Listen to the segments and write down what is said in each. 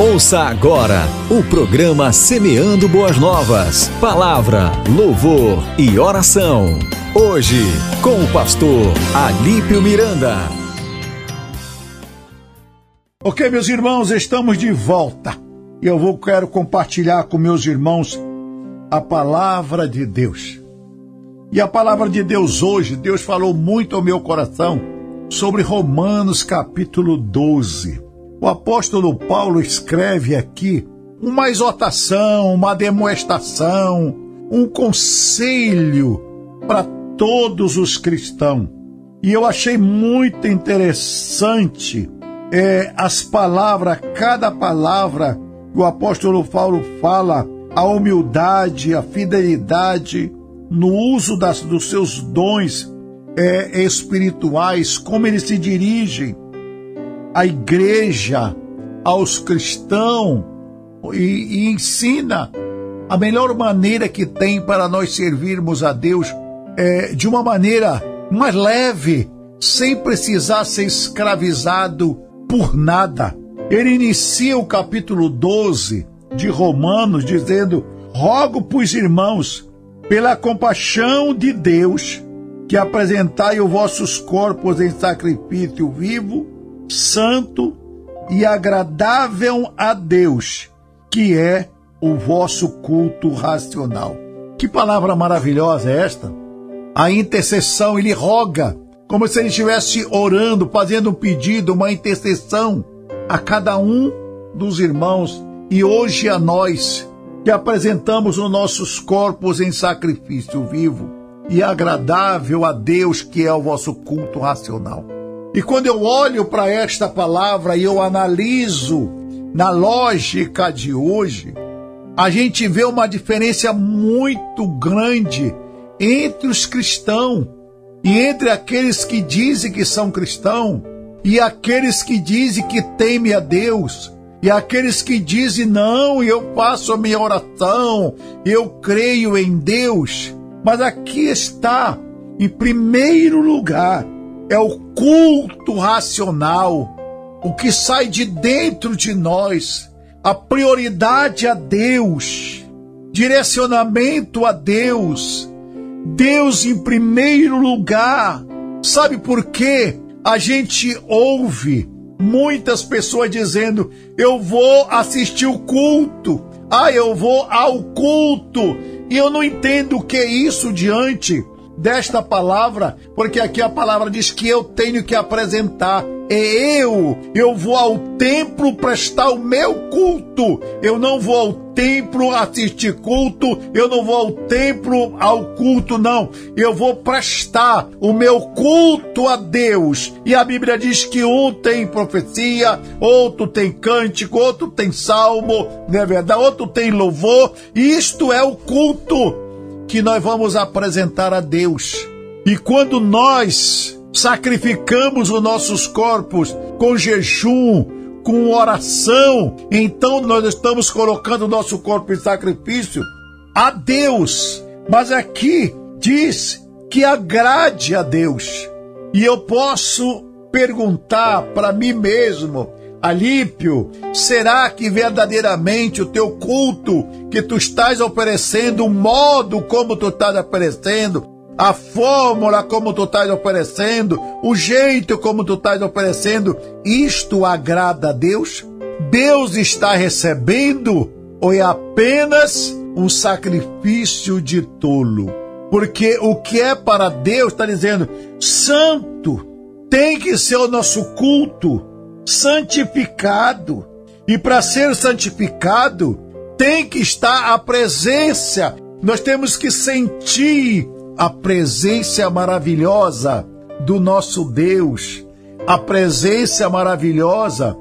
Ouça agora o programa Semeando Boas Novas. Palavra, louvor e oração. Hoje, com o pastor Alípio Miranda. Ok, meus irmãos, estamos de volta. E eu vou quero compartilhar com meus irmãos a palavra de Deus. E a palavra de Deus hoje, Deus falou muito ao meu coração sobre Romanos capítulo 12. O apóstolo Paulo escreve aqui uma exortação, uma demonstração, um conselho para todos os cristãos. E eu achei muito interessante é, as palavras, cada palavra que o apóstolo Paulo fala, a humildade, a fidelidade no uso das, dos seus dons é, espirituais, como ele se dirige à igreja, aos cristãos e, e ensina a melhor maneira que tem para nós servirmos a Deus é, de uma maneira mais leve, sem precisar ser escravizado por nada. Ele inicia o capítulo 12 de Romanos dizendo: Rogo, pois, irmãos, pela compaixão de Deus, que apresentai os vossos corpos em sacrifício vivo, santo e agradável a Deus, que é o vosso culto racional. Que palavra maravilhosa é esta? A intercessão, ele roga, como se ele estivesse orando, fazendo um pedido, uma intercessão a cada um dos irmãos e hoje a nós, que apresentamos os nossos corpos em sacrifício vivo e agradável a Deus, que é o vosso culto racional. E quando eu olho para esta palavra e eu analiso na lógica de hoje, a gente vê uma diferença muito grande entre os cristãos e entre aqueles que dizem que são cristãos e aqueles que dizem que temem a Deus e aqueles que dizem não, eu faço a minha oração, eu creio em Deus. Mas aqui está, em primeiro lugar, é o culto racional, o que sai de dentro de nós, a prioridade a Deus, direcionamento a Deus, Deus em primeiro lugar. Sabe por quê? A gente ouve muitas pessoas dizendo: eu vou assistir o culto, ah, eu vou ao culto, e eu não entendo o que é isso diante desta palavra, porque aqui a palavra diz que eu tenho que apresentar. É eu, eu vou ao templo prestar o meu culto. Eu não vou ao templo assistir culto, eu não vou ao templo ao culto, não. Eu vou prestar o meu culto a Deus. E a Bíblia diz que um tem profecia, outro tem cântico, outro tem salmo, não é verdade? Outro tem louvor. Isto é o culto que nós vamos apresentar a Deus. E quando nós sacrificamos os nossos corpos com jejum, com oração, então nós estamos colocando o nosso corpo em sacrifício a Deus. Mas aqui diz que agrade a Deus. E eu posso perguntar para mim mesmo, Alípio, será que verdadeiramente o teu culto que tu estás oferecendo, o modo como tu estás oferecendo, a fórmula como tu estás oferecendo, o jeito como tu estás oferecendo, isto agrada a Deus? Deus está recebendo ou é apenas um sacrifício de tolo? Porque o que é para Deus está dizendo, santo, tem que ser o nosso culto santificado. E para ser santificado, tem que estar a presença. Nós temos que sentir a presença maravilhosa do nosso Deus, a presença maravilhosa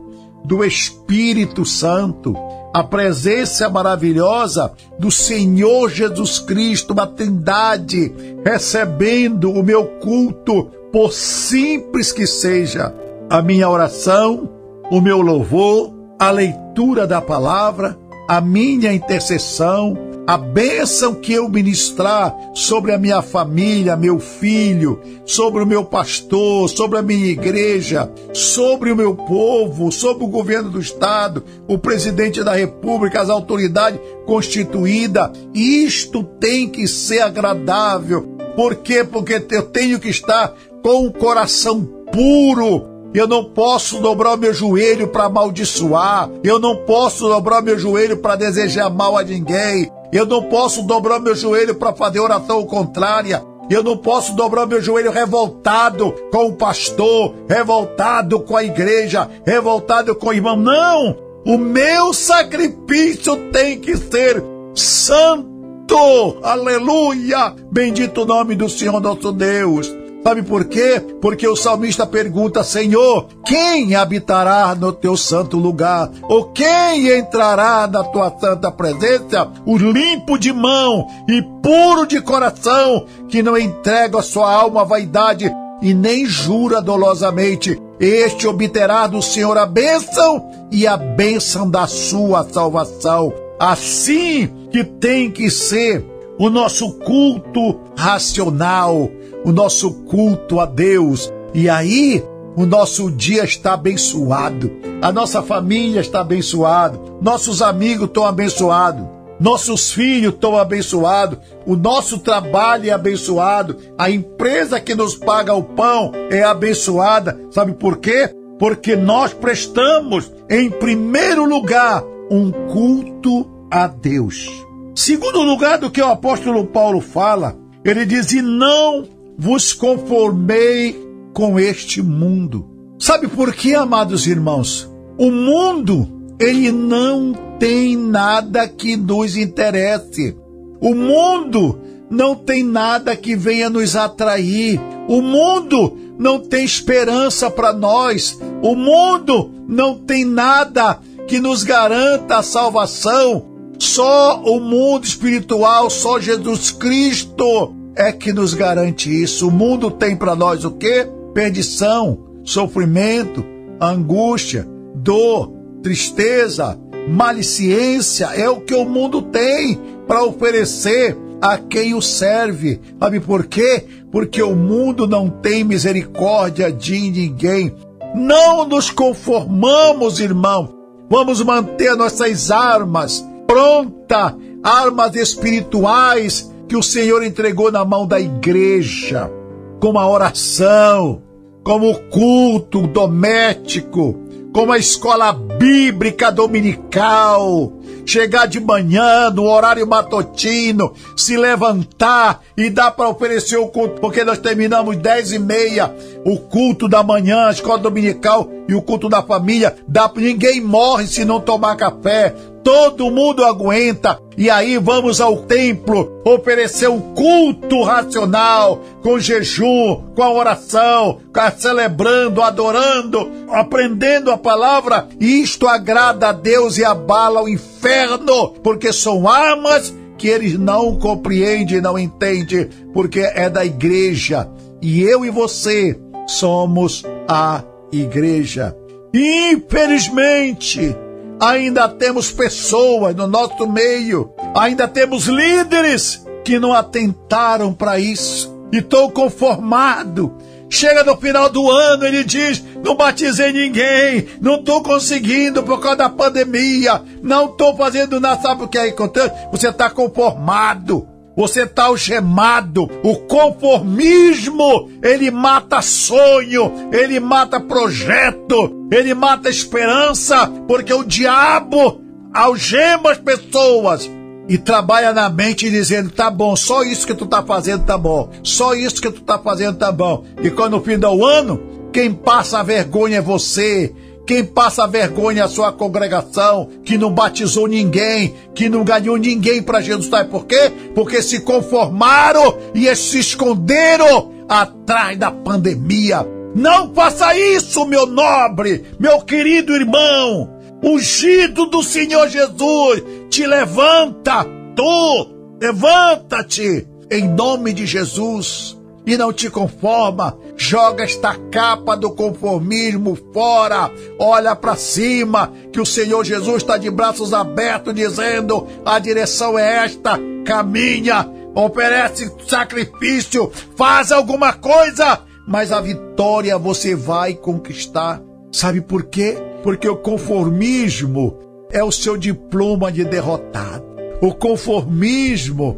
do Espírito Santo, a presença maravilhosa do Senhor Jesus Cristo, uma trindade, recebendo o meu culto, por simples que seja a minha oração, o meu louvor, a leitura da palavra, a minha intercessão, a bênção que eu ministrar sobre a minha família, meu filho, sobre o meu pastor, sobre a minha igreja, sobre o meu povo, sobre o governo do Estado, o presidente da República, as autoridades constituídas, isto tem que ser agradável. Por quê? Porque eu tenho que estar com o coração puro eu não posso dobrar meu joelho para amaldiçoar. Eu não posso dobrar meu joelho para desejar mal a ninguém. Eu não posso dobrar meu joelho para fazer oração contrária. Eu não posso dobrar meu joelho revoltado com o pastor, revoltado com a igreja, revoltado com o irmão. Não! O meu sacrifício tem que ser santo. Aleluia! Bendito o nome do Senhor nosso Deus. Sabe por quê? Porque o salmista pergunta: Senhor, quem habitará no teu santo lugar? Ou quem entrará na tua santa presença? O limpo de mão e puro de coração, que não entrega a sua alma à vaidade e nem jura dolosamente. Este obterá do Senhor a bênção e a bênção da sua salvação. Assim que tem que ser o nosso culto racional, o nosso culto a Deus. E aí, o nosso dia está abençoado, a nossa família está abençoada, nossos amigos estão abençoados, nossos filhos estão abençoados, o nosso trabalho é abençoado, a empresa que nos paga o pão é abençoada. Sabe por quê? Porque nós prestamos, em primeiro lugar, um culto a Deus. Segundo lugar do que o apóstolo Paulo fala, ele diz: E não vos conformei com este mundo. Sabe por quê, amados irmãos? O mundo, ele não tem nada que nos interesse. O mundo não tem nada que venha nos atrair. O mundo não tem esperança para nós. O mundo não tem nada que nos garanta a salvação. Só o mundo espiritual, só Jesus Cristo é que nos garante isso. O mundo tem para nós o quê? Perdição, sofrimento, angústia, dor, tristeza, malicência. É o que o mundo tem para oferecer a quem o serve. Sabe por quê? Porque o mundo não tem misericórdia de ninguém. Não nos conformamos, irmão. Vamos manter nossas armas pronta, armas espirituais que o Senhor entregou na mão da igreja, como a oração, como o culto doméstico, como a escola bíblica dominical, chegar de manhã no horário matutino, se levantar e dar para oferecer o culto, porque nós terminamos dez e meia o culto da manhã, a escola dominical e o culto da família. Dá, ninguém morre se não tomar café todo mundo aguenta. E aí vamos ao templo oferecer um culto racional, com jejum, com a oração, celebrando, adorando, aprendendo a palavra. Isto agrada a Deus e abala o inferno, porque são armas que eles não compreendem, não entendem, porque é da igreja. E eu e você somos a igreja. Infelizmente, Ainda temos pessoas no nosso meio, ainda temos líderes que não atentaram para isso. E estou conformado. Chega no final do ano, ele diz: Não batizei ninguém, não estou conseguindo por causa da pandemia, não estou fazendo nada. Sabe o que é acontece? Você está conformado. Você está algemado. O conformismo, ele mata sonho, ele mata projeto, ele mata esperança, porque o diabo algema as pessoas e trabalha na mente dizendo: tá bom, só isso que tu tá fazendo tá bom, só isso que tu tá fazendo tá bom. E quando no fim do ano, quem passa a vergonha é você, quem passa vergonha a sua congregação, que não batizou ninguém, que não ganhou ninguém para Jesus. Sabe por quê? Porque se conformaram e se esconderam atrás da pandemia. Não faça isso, meu nobre, meu querido irmão. Ungido do Senhor Jesus, te levanta, tu, levanta-te, em nome de Jesus. E não te conforma. Joga esta capa do conformismo fora. Olha para cima, que o Senhor Jesus está de braços abertos, dizendo: a direção é esta, caminha, oferece sacrifício, faz alguma coisa, mas a vitória você vai conquistar. Sabe por quê? Porque o conformismo é o seu diploma de derrotado. O conformismo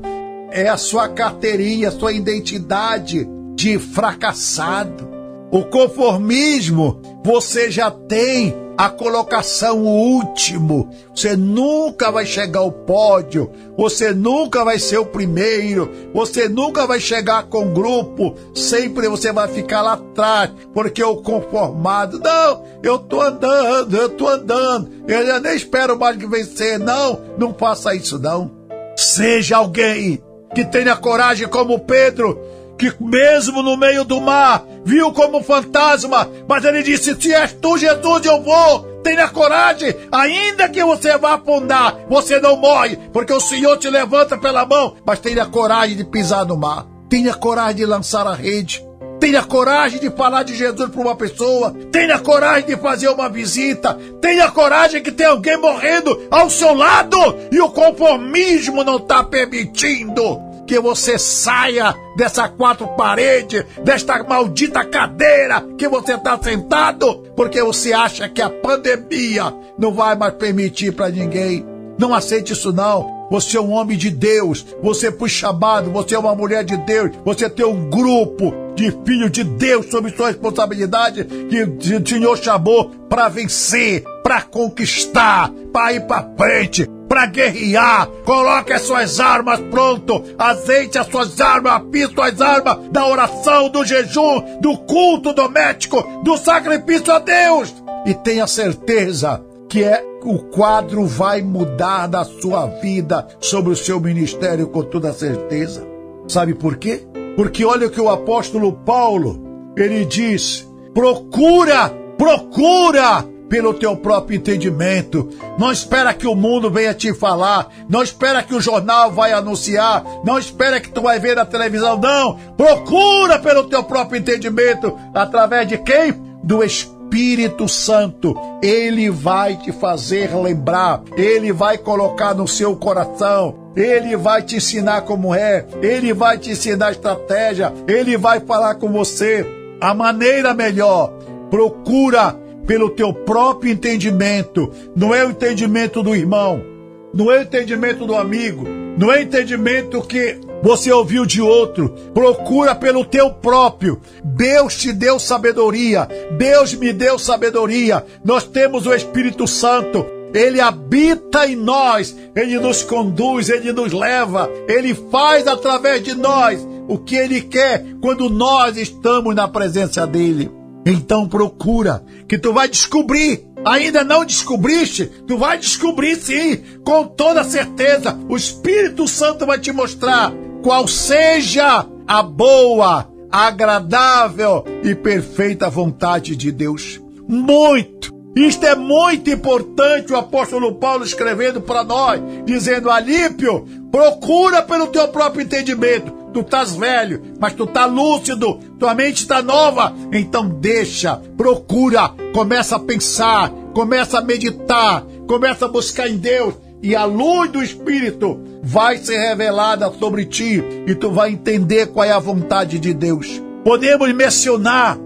é a sua carteirinha, a sua identidade de fracassado. O conformismo, você já tem a colocação último. Você nunca vai chegar ao pódio, você nunca vai ser o primeiro, você nunca vai chegar com o grupo, sempre você vai ficar lá atrás, porque o conformado, não, eu tô andando, eu tô andando, eu nem espero mais que vencer, não, não faça isso não. Seja alguém que tenha coragem como Pedro, que mesmo no meio do mar, viu como fantasma, mas ele disse: Se és tu, Jesus, eu vou. Tenha coragem, ainda que você vá afundar, você não morre, porque o Senhor te levanta pela mão, mas tenha coragem de pisar no mar. Tenha coragem de lançar a rede. Tenha coragem de falar de Jesus para uma pessoa. Tenha coragem de fazer uma visita. Tenha coragem que tem alguém morrendo ao seu lado e o conformismo não está permitindo que você saia dessa quatro paredes, desta maldita cadeira que você está sentado, porque você acha que a pandemia não vai mais permitir para ninguém. Não aceite isso não. Você é um homem de Deus, você foi chamado, você é uma mulher de Deus, você tem um grupo de filhos de Deus sob sua responsabilidade que o Senhor chamou para vencer, para conquistar, para ir para frente, para guerrear. Coloque as suas armas pronto. Azeite as suas armas, apie suas armas da oração, do jejum, do culto doméstico, do sacrifício a Deus. E tenha certeza que é o quadro vai mudar da sua vida sobre o seu ministério com toda certeza. Sabe por quê? Porque olha o que o apóstolo Paulo, ele diz: procura, procura pelo teu próprio entendimento. Não espera que o mundo venha te falar, não espera que o jornal vai anunciar, não espera que tu vai ver na televisão, não. Procura pelo teu próprio entendimento através de quem? Do Espírito Santo. Ele vai te fazer lembrar, ele vai colocar no seu coração ele vai te ensinar como é, ele vai te ensinar estratégia, ele vai falar com você a maneira melhor. Procura pelo teu próprio entendimento, não é o entendimento do irmão, não é o entendimento do amigo, não é o entendimento que você ouviu de outro. Procura pelo teu próprio. Deus te deu sabedoria. Deus me deu sabedoria. Nós temos o Espírito Santo. Ele habita em nós, ele nos conduz, ele nos leva, ele faz através de nós o que ele quer quando nós estamos na presença dele. Então procura, que tu vai descobrir. Ainda não descobriste? Tu vai descobrir sim, com toda certeza. O Espírito Santo vai te mostrar qual seja a boa, agradável e perfeita vontade de Deus. Muito, isto é muito importante, o apóstolo Paulo escrevendo para nós, dizendo: Alípio, procura pelo teu próprio entendimento tu estás velho, mas tu tá lúcido, tua mente está nova. Então deixa, procura, começa a pensar, começa a meditar, começa a buscar em Deus e a luz do Espírito vai ser revelada sobre ti e tu vai entender qual é a vontade de Deus. Podemos mencionar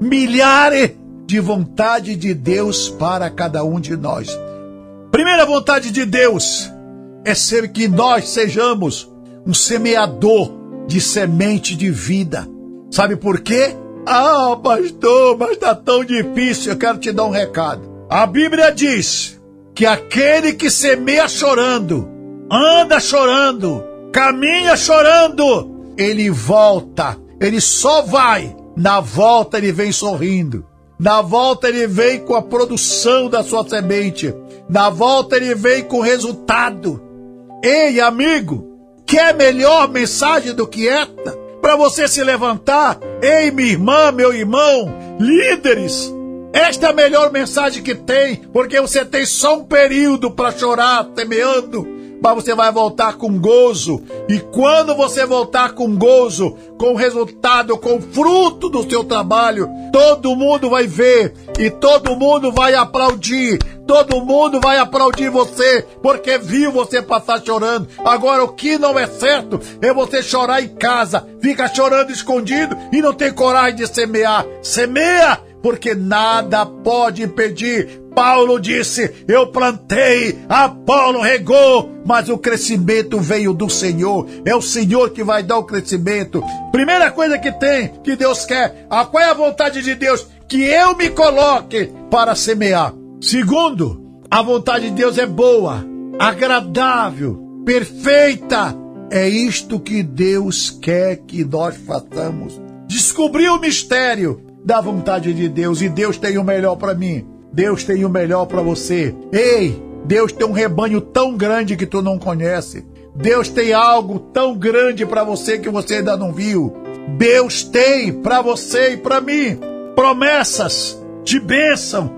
milhares de vontade de Deus para cada um de nós. Primeira vontade de Deus é ser que nós sejamos um semeador de semente de vida. Sabe por quê? Ah, pastor, mas está tão difícil. Eu quero te dar um recado. A Bíblia diz que aquele que semeia chorando, anda chorando, caminha chorando, ele volta. Ele só vai. Na volta ele vem sorrindo. Na volta ele vem com a produção da sua semente. Na volta ele vem com resultado. Ei, amigo, Quer melhor mensagem do que esta? Para você se levantar, ei, minha irmã, meu irmão, líderes, esta é a melhor mensagem que tem, porque você tem só um período para chorar, temeando, mas você vai voltar com gozo. E quando você voltar com gozo, com resultado, com fruto do seu trabalho, todo mundo vai ver e todo mundo vai aplaudir. Todo mundo vai aplaudir você porque viu você passar chorando. Agora, o que não é certo é você chorar em casa, fica chorando escondido e não tem coragem de semear. Semeia, porque nada pode impedir. Paulo disse: Eu plantei, Apolo regou, mas o crescimento veio do Senhor. É o Senhor que vai dar o crescimento. Primeira coisa que tem, que Deus quer, a qual é a vontade de Deus? Que eu me coloque para semear. Segundo, a vontade de Deus é boa, agradável, perfeita. É isto que Deus quer que nós façamos. Descobrir o mistério da vontade de Deus e Deus tem o melhor para mim. Deus tem o melhor para você. Ei, Deus tem um rebanho tão grande que tu não conhece. Deus tem algo tão grande para você que você ainda não viu. Deus tem para você e para mim promessas de bênção,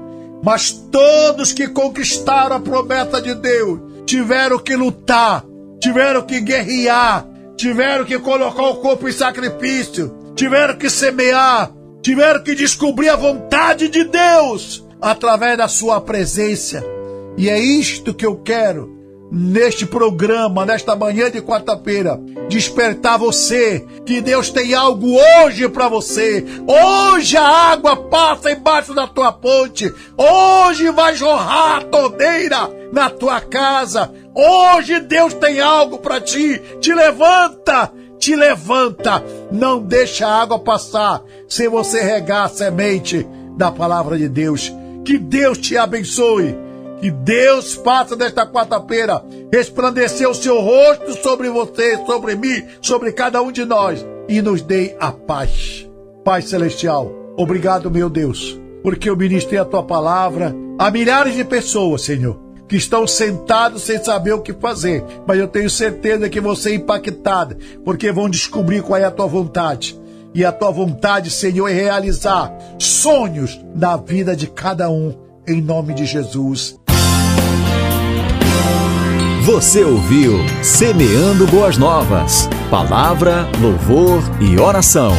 mas todos que conquistaram a promessa de Deus tiveram que lutar, tiveram que guerrear, tiveram que colocar o corpo em sacrifício, tiveram que semear, tiveram que descobrir a vontade de Deus através da sua presença. E é isto que eu quero neste programa, nesta manhã de quarta-feira, despertar você que Deus tem algo hoje para você. Hoje a água passa embaixo da tua ponte. Hoje vai jorrar a torneira na tua casa. Hoje Deus tem algo para ti. Te levanta, te levanta. Não deixa a água passar sem você regar a semente da palavra de Deus. Que Deus te abençoe que Deus faça desta quarta-feira resplandecer o seu rosto sobre você, sobre mim, sobre cada um de nós e nos dê a paz. Pai Celestial, obrigado, meu Deus, porque eu ministrei a tua palavra a milhares de pessoas, Senhor, que estão sentados sem saber o que fazer, mas eu tenho certeza que você é impactada, porque vão descobrir qual é a tua vontade. E a tua vontade, Senhor, é realizar sonhos na vida de cada um, em nome de Jesus. Você ouviu Semeando Boas Novas. Palavra, louvor e oração.